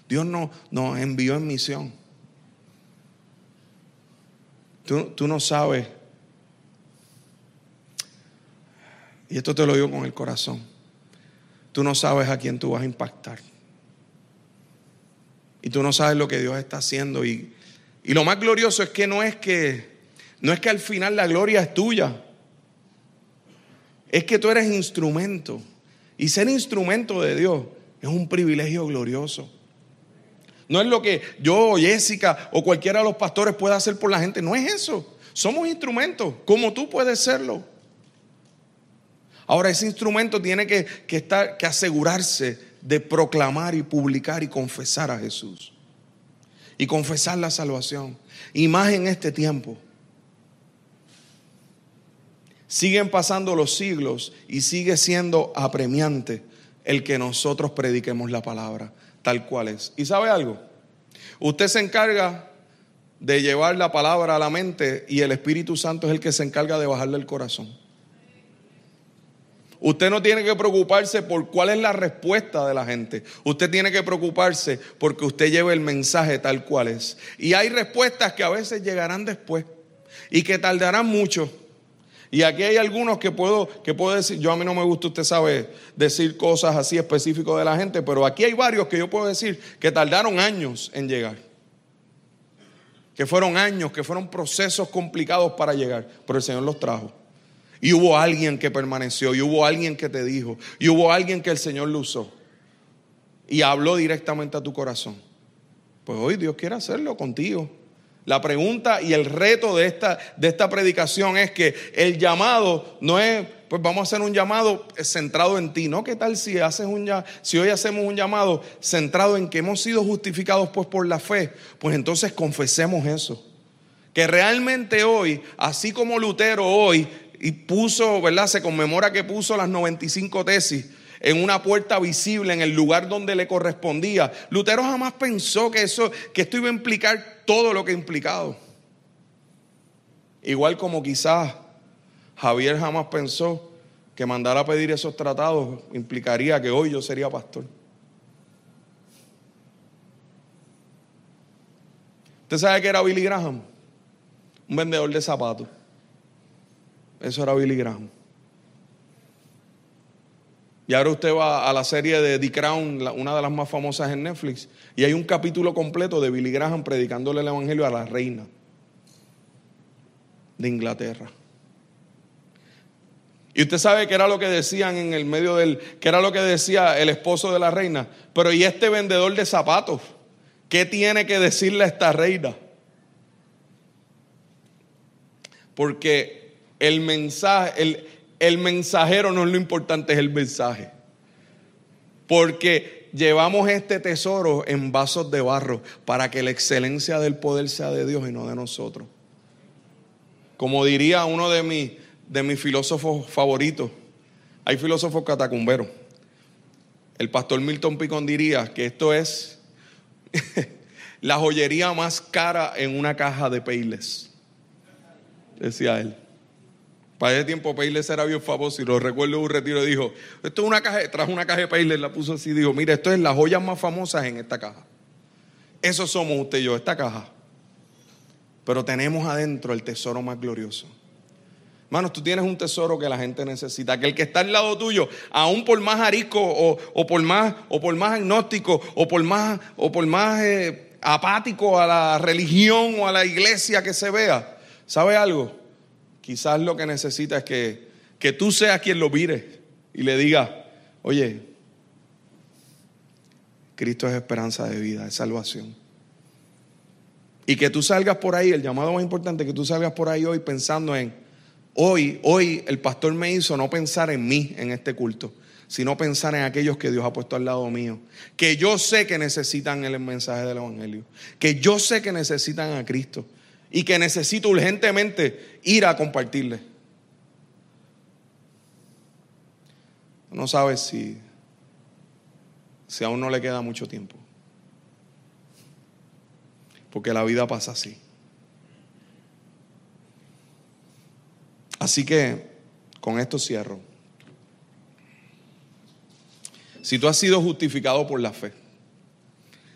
Dios no, nos envió en misión. Tú, tú no sabes, y esto te lo digo con el corazón, tú no sabes a quién tú vas a impactar. Y tú no sabes lo que Dios está haciendo. Y, y lo más glorioso es que no es que no es que al final la gloria es tuya. Es que tú eres instrumento. Y ser instrumento de Dios es un privilegio glorioso. No es lo que yo, Jessica o cualquiera de los pastores pueda hacer por la gente. No es eso. Somos instrumentos, como tú puedes serlo. Ahora, ese instrumento tiene que, que, estar, que asegurarse de proclamar y publicar y confesar a Jesús. Y confesar la salvación. Y más en este tiempo. Siguen pasando los siglos y sigue siendo apremiante el que nosotros prediquemos la palabra tal cual es. ¿Y sabe algo? Usted se encarga de llevar la palabra a la mente y el Espíritu Santo es el que se encarga de bajarle el corazón. Usted no tiene que preocuparse por cuál es la respuesta de la gente. Usted tiene que preocuparse porque usted lleve el mensaje tal cual es. Y hay respuestas que a veces llegarán después y que tardarán mucho. Y aquí hay algunos que puedo, que puedo decir, yo a mí no me gusta, usted sabe, decir cosas así específicas de la gente, pero aquí hay varios que yo puedo decir que tardaron años en llegar. Que fueron años, que fueron procesos complicados para llegar, pero el Señor los trajo. Y hubo alguien que permaneció, y hubo alguien que te dijo, y hubo alguien que el Señor lo usó. Y habló directamente a tu corazón. Pues hoy Dios quiere hacerlo contigo. La pregunta y el reto de esta, de esta predicación es que el llamado no es, pues vamos a hacer un llamado centrado en ti, ¿no? ¿Qué tal si, haces un, si hoy hacemos un llamado centrado en que hemos sido justificados pues por la fe? Pues entonces confesemos eso. Que realmente hoy, así como Lutero hoy y puso, ¿verdad? Se conmemora que puso las 95 tesis en una puerta visible en el lugar donde le correspondía. Lutero jamás pensó que eso, que esto iba a implicar todo lo que ha implicado. Igual como quizás Javier jamás pensó que mandar a pedir esos tratados implicaría que hoy yo sería pastor. ¿Usted sabe que era Billy Graham? Un vendedor de zapatos. Eso era Billy Graham. Y ahora usted va a la serie de The Crown, una de las más famosas en Netflix, y hay un capítulo completo de Billy Graham predicándole el Evangelio a la reina de Inglaterra. Y usted sabe que era lo que decían en el medio del, que era lo que decía el esposo de la reina. Pero ¿y este vendedor de zapatos? ¿Qué tiene que decirle a esta reina? Porque el mensaje, el, el mensajero no es lo importante, es el mensaje. Porque llevamos este tesoro en vasos de barro para que la excelencia del poder sea de Dios y no de nosotros. Como diría uno de mis, de mis filósofos favoritos, hay filósofos catacumberos. El pastor Milton Picón diría que esto es la joyería más cara en una caja de peiles, decía él. Para ese tiempo Payless era bien famoso y lo recuerdo en un retiro dijo, esto es una caja, trajo una caja de Payless, la puso así, dijo, mira, esto es las joyas más famosas en esta caja. Eso somos usted y yo, esta caja. Pero tenemos adentro el tesoro más glorioso. Hermanos, tú tienes un tesoro que la gente necesita, que el que está al lado tuyo, aún por más arisco o, por más o por más agnóstico o por más o por más eh, apático a la religión o a la iglesia que se vea, ¿sabe algo? Quizás lo que necesita es que, que tú seas quien lo mire y le diga, oye, Cristo es esperanza de vida, es salvación. Y que tú salgas por ahí, el llamado más importante, que tú salgas por ahí hoy pensando en, hoy, hoy el pastor me hizo no pensar en mí en este culto, sino pensar en aquellos que Dios ha puesto al lado mío, que yo sé que necesitan el mensaje del Evangelio, que yo sé que necesitan a Cristo y que necesito urgentemente ir a compartirle. No sabes si, si aún no le queda mucho tiempo porque la vida pasa así. Así que con esto cierro. Si tú has sido justificado por la fe,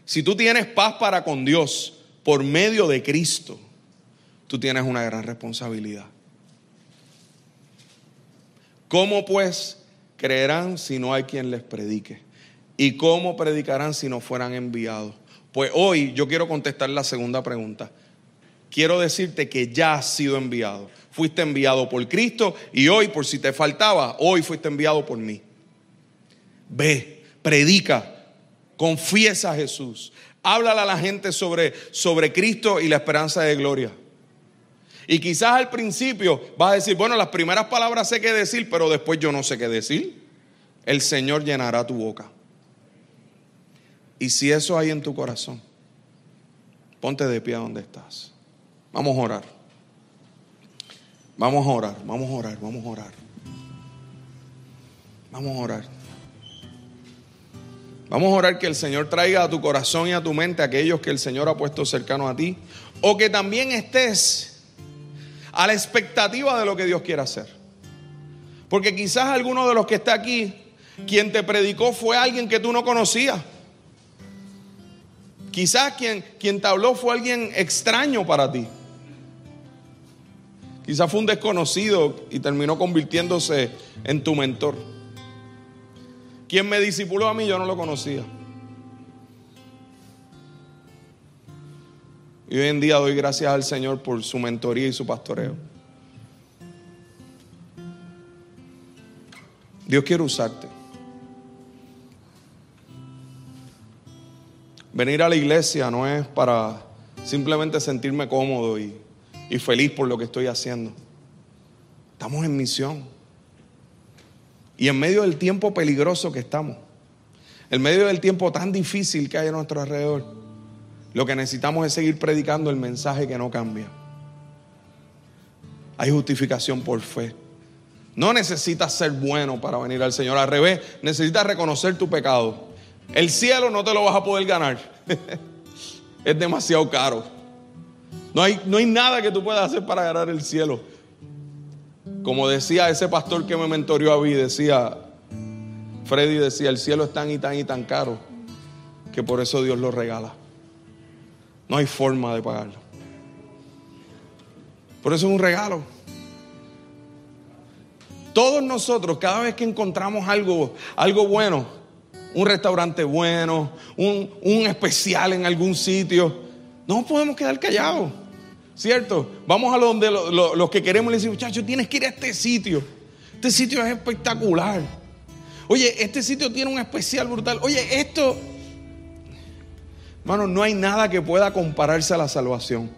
si tú tienes paz para con Dios por medio de Cristo, tú tienes una gran responsabilidad. ¿Cómo pues creerán si no hay quien les predique? ¿Y cómo predicarán si no fueran enviados? Pues hoy yo quiero contestar la segunda pregunta. Quiero decirte que ya has sido enviado. Fuiste enviado por Cristo y hoy, por si te faltaba, hoy fuiste enviado por mí. Ve, predica, confiesa a Jesús. Háblale a la gente sobre, sobre Cristo y la esperanza de gloria. Y quizás al principio vas a decir, bueno, las primeras palabras sé qué decir, pero después yo no sé qué decir. El Señor llenará tu boca. Y si eso hay en tu corazón, ponte de pie donde estás. Vamos a orar. Vamos a orar, vamos a orar, vamos a orar. Vamos a orar. Vamos a orar que el Señor traiga a tu corazón y a tu mente aquellos que el Señor ha puesto cercano a ti. O que también estés a la expectativa de lo que Dios quiera hacer. Porque quizás alguno de los que está aquí, quien te predicó fue alguien que tú no conocías. Quizás quien, quien te habló fue alguien extraño para ti. Quizás fue un desconocido y terminó convirtiéndose en tu mentor. Quien me discipuló a mí yo no lo conocía. Y hoy en día doy gracias al Señor por su mentoría y su pastoreo. Dios quiere usarte. Venir a la iglesia no es para simplemente sentirme cómodo y, feliz por lo que estoy haciendo. Estamos en misión. Y en medio del tiempo peligroso que estamos, en medio del tiempo tan difícil que hay a nuestro alrededor, lo que necesitamos es seguir predicando el mensaje que no cambia. Hay justificación por fe. No necesitas ser bueno para venir al Señor. Al revés, necesitas reconocer tu pecado el cielo no te lo vas a poder ganar. es demasiado caro. No hay, no hay nada que tú puedas hacer para ganar el cielo. Como decía ese pastor que me mentorió a mí, decía, Freddy decía, el cielo es tan y tan y tan caro que por eso Dios lo regala. No hay forma de pagarlo. Por eso es un regalo. Todos nosotros, cada vez que encontramos algo, algo bueno, un restaurante bueno, un, especial en algún sitio. No podemos quedar callados, ¿cierto? Vamos a donde los que queremos le decimos, muchachos, tienes que ir a este sitio. Este sitio es espectacular. Oye, este sitio tiene un especial brutal. Oye, esto, hermano, no hay nada que pueda compararse a la salvación.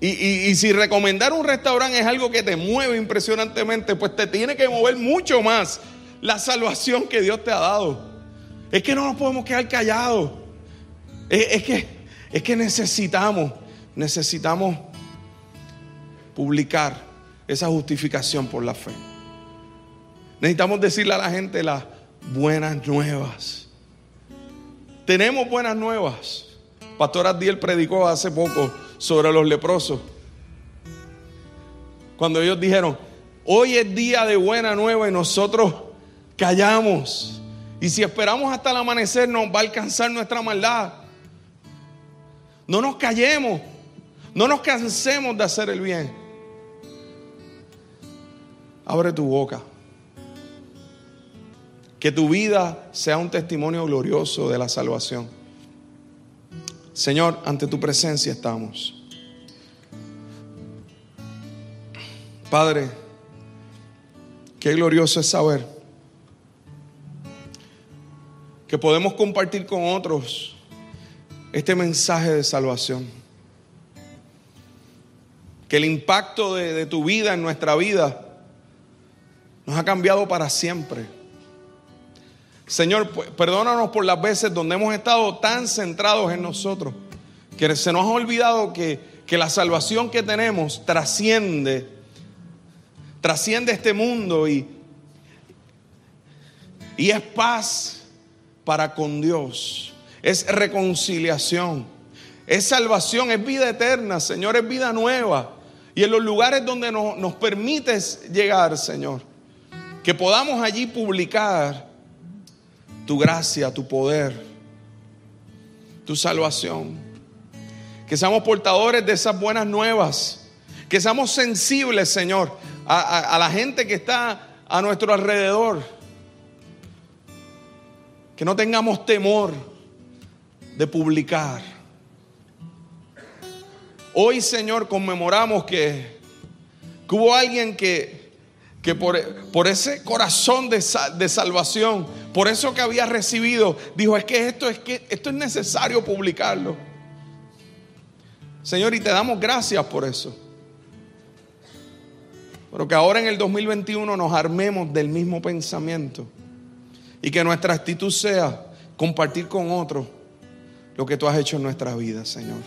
Y, y, si recomendar un restaurante es algo que te mueve impresionantemente, pues te tiene que mover mucho más la salvación que Dios te ha dado. Es que no nos podemos quedar callados. Es, que, es que necesitamos, necesitamos publicar esa justificación por la fe. Necesitamos decirle a la gente las buenas nuevas. Tenemos buenas nuevas. Pastor Adiel predicó hace poco sobre los leprosos. Cuando ellos dijeron, hoy es día de buena nueva y nosotros callamos. Y si esperamos hasta el amanecer nos va a alcanzar nuestra maldad. No nos callemos, no nos cansemos de hacer el bien. Abre tu boca. Que tu vida sea un testimonio glorioso de la salvación. Señor, ante tu presencia estamos. Padre, qué glorioso es saber que podemos compartir con otros este mensaje de salvación. Que el impacto de, tu vida en nuestra vida nos ha cambiado para siempre. Señor, perdónanos por las veces donde hemos estado tan centrados en nosotros, que se nos ha olvidado que, que la salvación que tenemos trasciende trasciende este mundo y, y es paz para con Dios, es reconciliación, es salvación, es vida eterna, Señor, es vida nueva. Y en los lugares donde nos, nos permites llegar, Señor, que podamos allí publicar tu gracia, tu poder, tu salvación. Que seamos portadores de esas buenas nuevas. Que seamos sensibles, Señor, a, la gente que está a nuestro alrededor. Que no tengamos temor de publicar. Hoy, Señor, conmemoramos que, hubo alguien que, que por, por, ese corazón de, de, salvación, por eso que había recibido, dijo, es que esto es que esto es necesario publicarlo. Señor, y te damos gracias por eso. Pero que ahora en el 2021 nos armemos del mismo pensamiento y que nuestra actitud sea compartir con otros lo que tú has hecho en nuestra vida, Señor.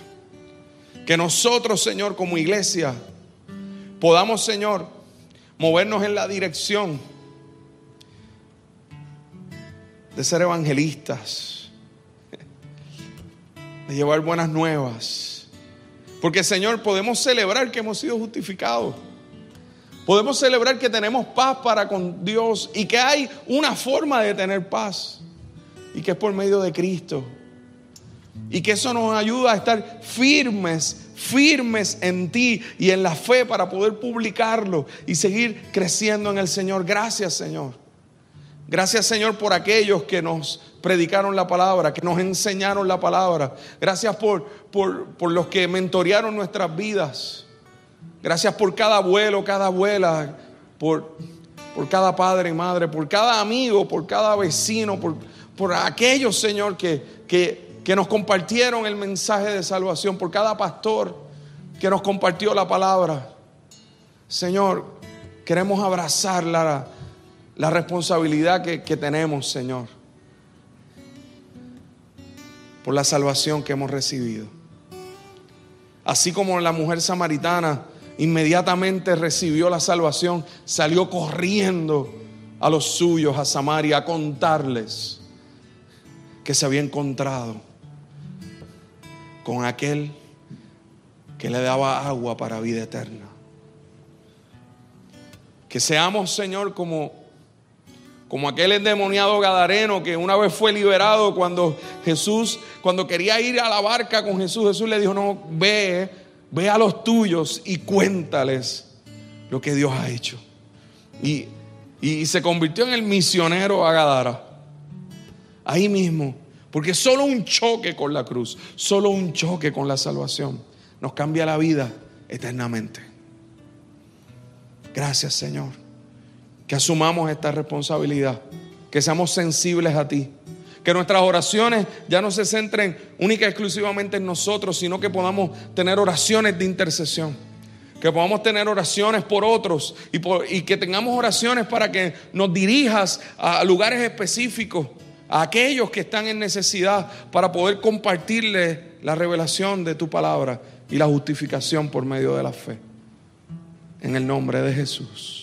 Que nosotros, Señor, como iglesia, podamos, Señor, movernos en la dirección de ser evangelistas, de llevar buenas nuevas. Porque, Señor, podemos celebrar que hemos sido justificados. Podemos celebrar que tenemos paz para con Dios y que hay una forma de tener paz y que es por medio de Cristo. Y que eso nos ayuda a estar firmes, firmes en ti y en la fe para poder publicarlo y seguir creciendo en el Señor. Gracias Señor. Gracias Señor por aquellos que nos predicaron la palabra, que nos enseñaron la palabra. Gracias por, por, por los que mentorearon nuestras vidas. Gracias por cada abuelo, cada abuela, por, por cada padre y madre, por cada amigo, por cada vecino, por, por aquellos, Señor, que, que, que nos compartieron el mensaje de salvación, por cada pastor que nos compartió la palabra. Señor, queremos abrazar la, la responsabilidad que, que tenemos, Señor, por la salvación que hemos recibido. Así como la mujer samaritana inmediatamente recibió la salvación, salió corriendo a los suyos, a Samaria, a contarles que se había encontrado con aquel que le daba agua para vida eterna. Que seamos, Señor, como, como aquel endemoniado gadareno que una vez fue liberado cuando Jesús, cuando quería ir a la barca con Jesús, Jesús le dijo, no, ve Ve a los tuyos y cuéntales lo que Dios ha hecho. Y, se convirtió en el misionero a Gadara. Ahí mismo. Porque solo un choque con la cruz, solo un choque con la salvación nos cambia la vida eternamente. Gracias Señor. Que asumamos esta responsabilidad. Que seamos sensibles a ti. Que nuestras oraciones ya no se centren única y exclusivamente en nosotros, sino que podamos tener oraciones de intercesión. Que podamos tener oraciones por otros y, y que tengamos oraciones para que nos dirijas a lugares específicos, a aquellos que están en necesidad, para poder compartirles la revelación de tu palabra y la justificación por medio de la fe. En el nombre de Jesús.